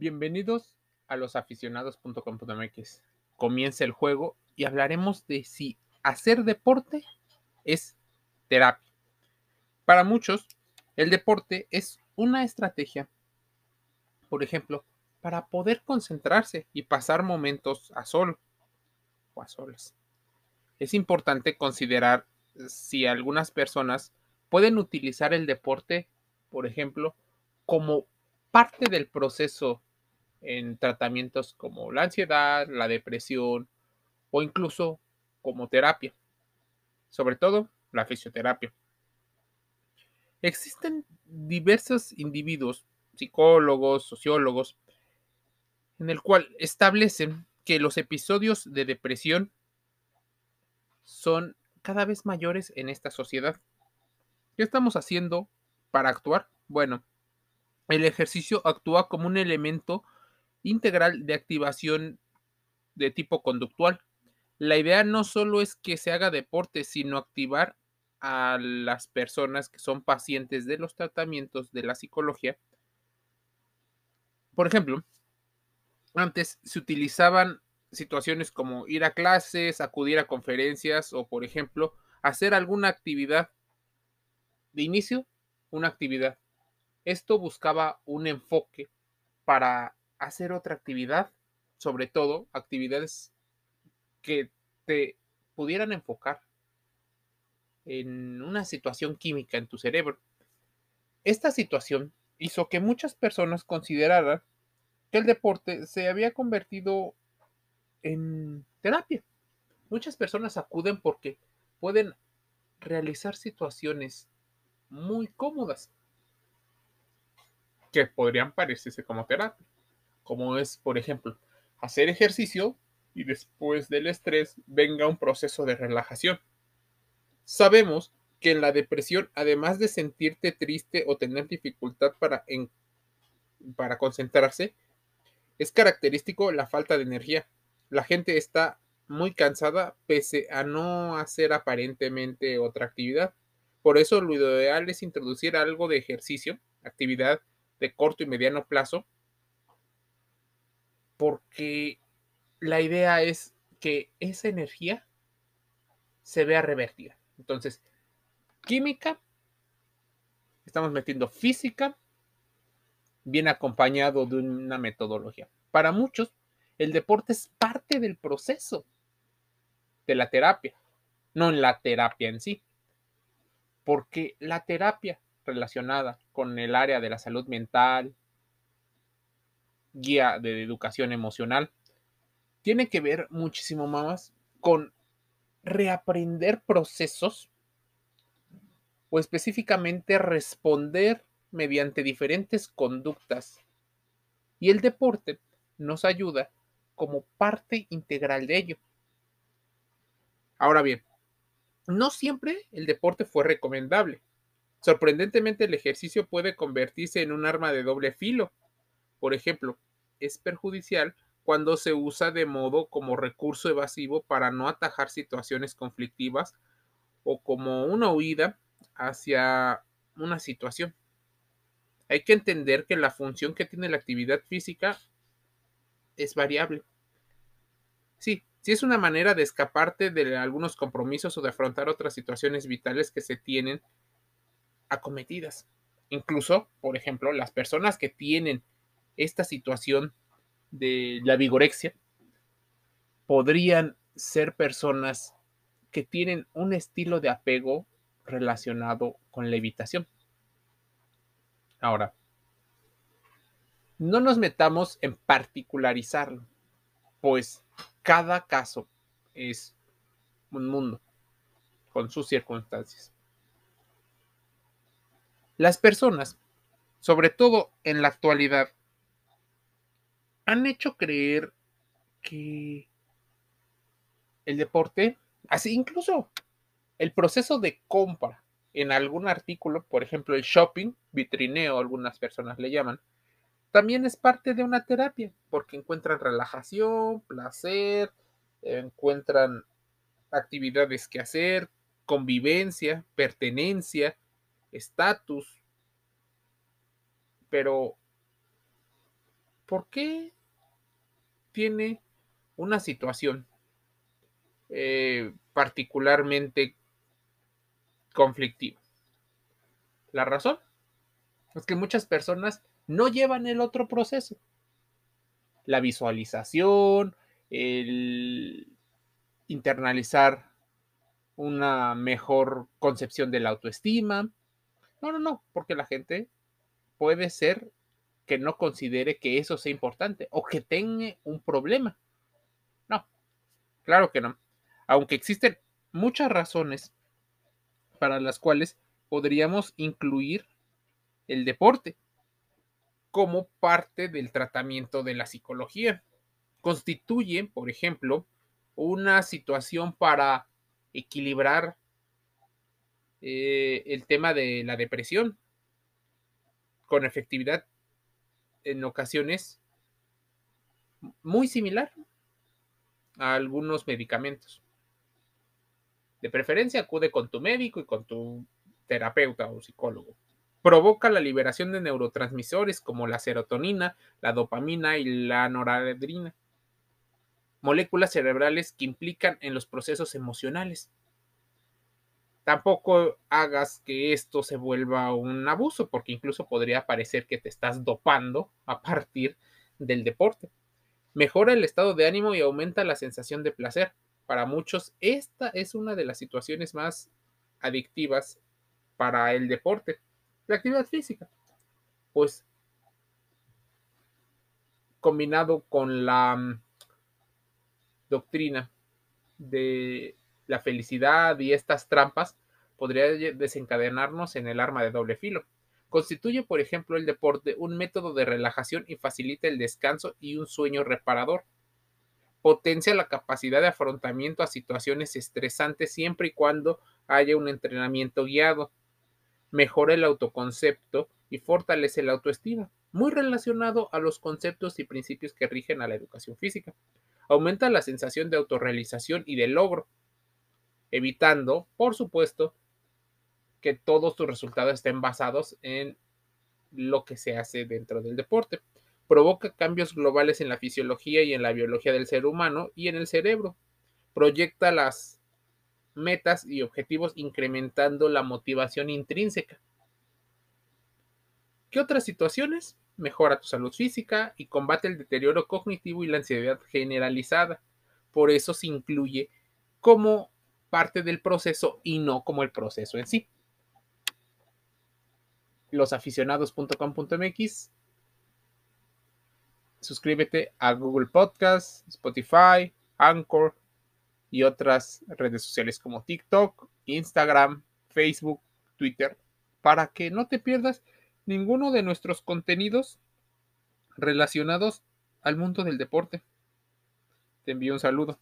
Bienvenidos a los aficionados.com.mx. Comienza el juego y hablaremos de si hacer deporte es terapia. Para muchos, el deporte es una estrategia, por ejemplo, para poder concentrarse y pasar momentos a sol o a solas. Es importante considerar si algunas personas pueden utilizar el deporte, por ejemplo, como parte del proceso en tratamientos como la ansiedad, la depresión o incluso como terapia, sobre todo la fisioterapia. Existen diversos individuos, psicólogos, sociólogos, en el cual establecen que los episodios de depresión son cada vez mayores en esta sociedad. ¿Qué estamos haciendo para actuar? Bueno, el ejercicio actúa como un elemento integral de activación de tipo conductual. La idea no solo es que se haga deporte, sino activar a las personas que son pacientes de los tratamientos de la psicología. Por ejemplo, antes se utilizaban situaciones como ir a clases, acudir a conferencias o, por ejemplo, hacer alguna actividad. De inicio, una actividad. Esto buscaba un enfoque para hacer otra actividad, sobre todo actividades que te pudieran enfocar en una situación química en tu cerebro. Esta situación hizo que muchas personas consideraran que el deporte se había convertido en terapia. Muchas personas acuden porque pueden realizar situaciones muy cómodas que podrían parecerse como terapia como es, por ejemplo, hacer ejercicio y después del estrés venga un proceso de relajación. Sabemos que en la depresión, además de sentirte triste o tener dificultad para, para concentrarse, es característico la falta de energía. La gente está muy cansada pese a no hacer aparentemente otra actividad. Por eso lo ideal es introducir algo de ejercicio, actividad de corto y mediano plazo, porque la idea es que esa energía se vea revertida. Entonces, química, estamos metiendo física, bien acompañado de una metodología. Para muchos, el deporte es parte del proceso de la terapia, no en la terapia en sí. Porque la terapia relacionada con el área de la salud mental, guía de educación emocional, tiene que ver muchísimo más con reaprender procesos o específicamente responder mediante diferentes conductas. Y el deporte nos ayuda como parte integral de ello. Ahora bien, no siempre el deporte fue recomendable. Sorprendentemente el ejercicio puede convertirse en un arma de doble filo. Por ejemplo, es perjudicial cuando se usa de modo como recurso evasivo para no atajar situaciones conflictivas o como una huida hacia una situación. Hay que entender que la función que tiene la actividad física es variable. Sí, sí es una manera de escaparte de algunos compromisos o de afrontar otras situaciones vitales que se tienen acometidas. Incluso, por ejemplo, las personas que tienen esta situación de la vigorexia podrían ser personas que tienen un estilo de apego relacionado con la evitación. Ahora, no nos metamos en particularizarlo, pues cada caso es un mundo con sus circunstancias. Las personas, sobre todo en la actualidad, han hecho creer que el deporte, así incluso el proceso de compra en algún artículo, por ejemplo el shopping, vitrineo, algunas personas le llaman, también es parte de una terapia, porque encuentran relajación, placer, encuentran actividades que hacer, convivencia, pertenencia, estatus. Pero ¿por qué tiene una situación eh, particularmente conflictiva? La razón es que muchas personas no llevan el otro proceso. La visualización, el internalizar una mejor concepción de la autoestima. No, no, no, porque la gente puede ser que no considere que eso sea importante o que tenga un problema. No, claro que no. Aunque existen muchas razones para las cuales podríamos incluir el deporte como parte del tratamiento de la psicología. Constituye, por ejemplo, una situación para equilibrar eh, el tema de la depresión con efectividad en ocasiones muy similar a algunos medicamentos. De preferencia acude con tu médico y con tu terapeuta o psicólogo. Provoca la liberación de neurotransmisores como la serotonina, la dopamina y la noradrenalina moléculas cerebrales que implican en los procesos emocionales. Tampoco hagas que esto se vuelva un abuso, porque incluso podría parecer que te estás dopando a partir del deporte. Mejora el estado de ánimo y aumenta la sensación de placer. Para muchos, esta es una de las situaciones más adictivas para el deporte, la actividad física. Pues combinado con la doctrina de la felicidad y estas trampas podría desencadenarnos en el arma de doble filo. Constituye, por ejemplo, el deporte un método de relajación y facilita el descanso y un sueño reparador. Potencia la capacidad de afrontamiento a situaciones estresantes siempre y cuando haya un entrenamiento guiado. Mejora el autoconcepto y fortalece la autoestima, muy relacionado a los conceptos y principios que rigen a la educación física aumenta la sensación de autorrealización y de logro, evitando, por supuesto, que todos tus resultados estén basados en lo que se hace dentro del deporte. Provoca cambios globales en la fisiología y en la biología del ser humano y en el cerebro. Proyecta las metas y objetivos incrementando la motivación intrínseca. ¿Qué otras situaciones? mejora tu salud física y combate el deterioro cognitivo y la ansiedad generalizada. Por eso se incluye como parte del proceso y no como el proceso en sí. Losaficionados.com.mx Suscríbete a Google Podcast, Spotify, Anchor y otras redes sociales como TikTok, Instagram, Facebook, Twitter, para que no te pierdas ninguno de nuestros contenidos relacionados al mundo del deporte. Te envío un saludo.